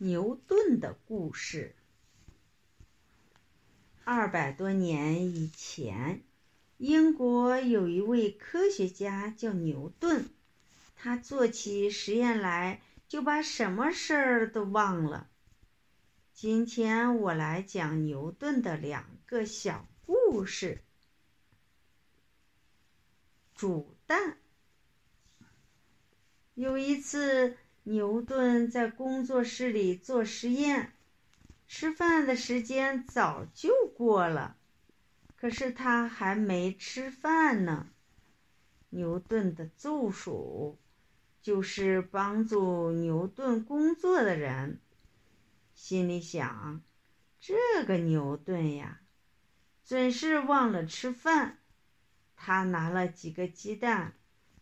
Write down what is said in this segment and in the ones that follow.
牛顿的故事。二百多年以前，英国有一位科学家叫牛顿，他做起实验来就把什么事儿都忘了。今天我来讲牛顿的两个小故事。煮蛋。有一次。牛顿在工作室里做实验，吃饭的时间早就过了，可是他还没吃饭呢。牛顿的助手，就是帮助牛顿工作的人，心里想：这个牛顿呀，准是忘了吃饭。他拿了几个鸡蛋，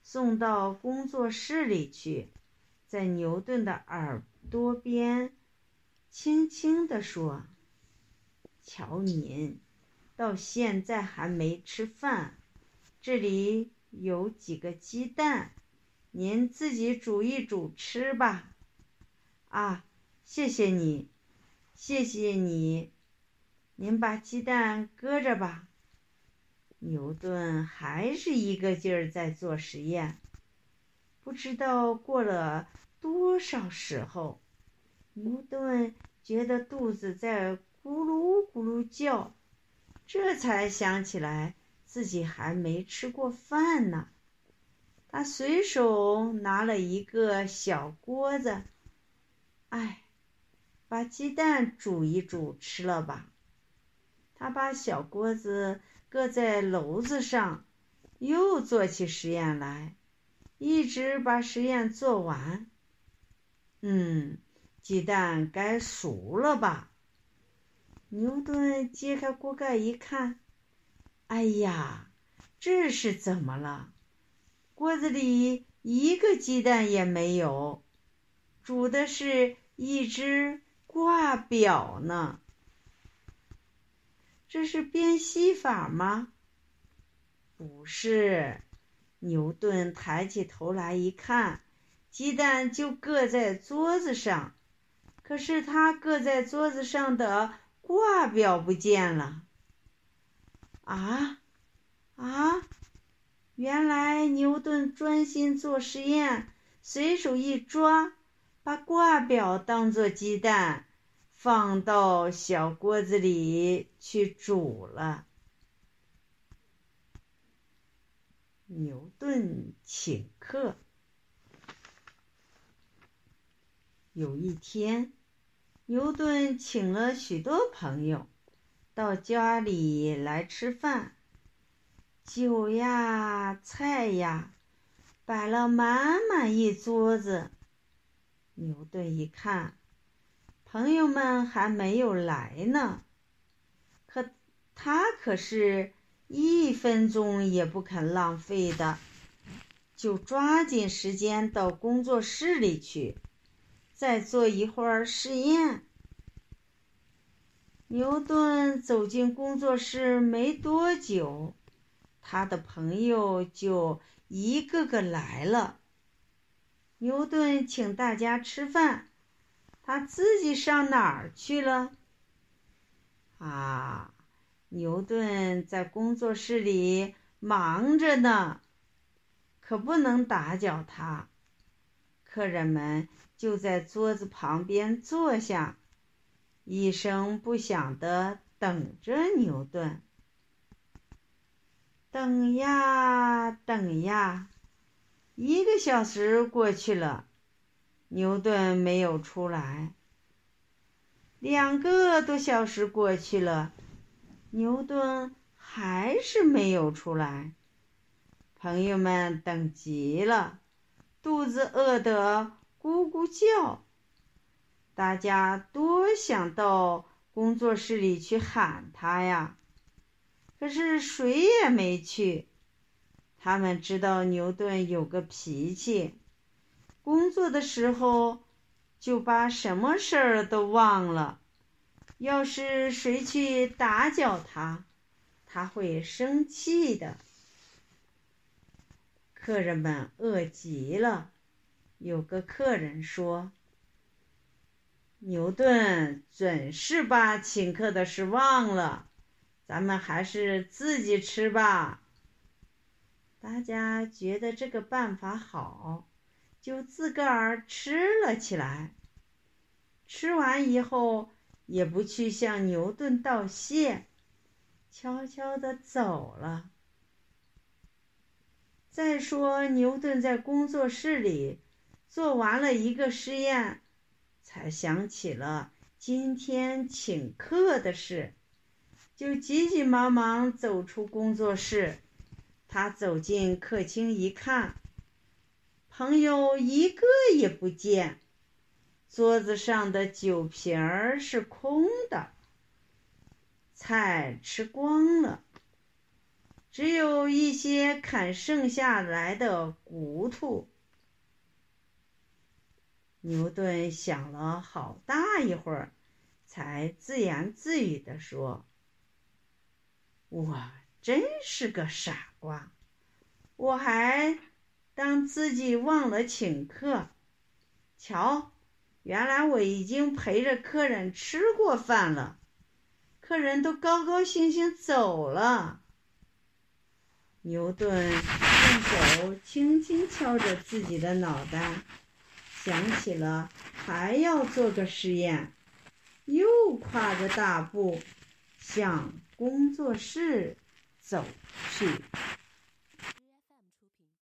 送到工作室里去。在牛顿的耳朵边，轻轻地说：“瞧您，到现在还没吃饭，这里有几个鸡蛋，您自己煮一煮吃吧。”啊，谢谢你，谢谢你，您把鸡蛋搁着吧。牛顿还是一个劲儿在做实验。不知道过了多少时候，牛顿觉得肚子在咕噜咕噜叫，这才想起来自己还没吃过饭呢。他随手拿了一个小锅子，哎，把鸡蛋煮一煮吃了吧。他把小锅子搁在篓子上，又做起实验来。一直把实验做完。嗯，鸡蛋该熟了吧？牛顿揭开锅盖一看，哎呀，这是怎么了？锅子里一个鸡蛋也没有，煮的是一只挂表呢。这是变戏法吗？不是。牛顿抬起头来一看，鸡蛋就搁在桌子上，可是他搁在桌子上的挂表不见了。啊啊！原来牛顿专心做实验，随手一抓，把挂表当做鸡蛋，放到小锅子里去煮了。牛顿请客。有一天，牛顿请了许多朋友到家里来吃饭，酒呀、菜呀，摆了满满一桌子。牛顿一看，朋友们还没有来呢，可他可是。一分钟也不肯浪费的，就抓紧时间到工作室里去，再做一会儿实验。牛顿走进工作室没多久，他的朋友就一个个来了。牛顿请大家吃饭，他自己上哪儿去了？啊！牛顿在工作室里忙着呢，可不能打搅他。客人们就在桌子旁边坐下，一声不响的等着牛顿。等呀等呀，一个小时过去了，牛顿没有出来。两个多小时过去了。牛顿还是没有出来，朋友们等急了，肚子饿得咕咕叫。大家多想到工作室里去喊他呀，可是谁也没去。他们知道牛顿有个脾气，工作的时候就把什么事儿都忘了。要是谁去打搅他，他会生气的。客人们饿极了，有个客人说：“牛顿准是把请客的事忘了，咱们还是自己吃吧。大家觉得这个办法好，就自个儿吃了起来。吃完以后，也不去向牛顿道谢，悄悄地走了。再说，牛顿在工作室里做完了一个实验。才想起了今天请客的事，就急急忙忙走出工作室。他走进客厅一看，朋友一个也不见，桌子上的酒瓶儿是空的，菜吃光了，只有一些砍剩下来的骨头。牛顿想了好大一会儿，才自言自语地说：“我真是个傻瓜，我还当自己忘了请客。瞧，原来我已经陪着客人吃过饭了，客人都高高兴兴走了。”牛顿用手轻轻敲着自己的脑袋。想起了还要做个实验，又跨着大步向工作室走去。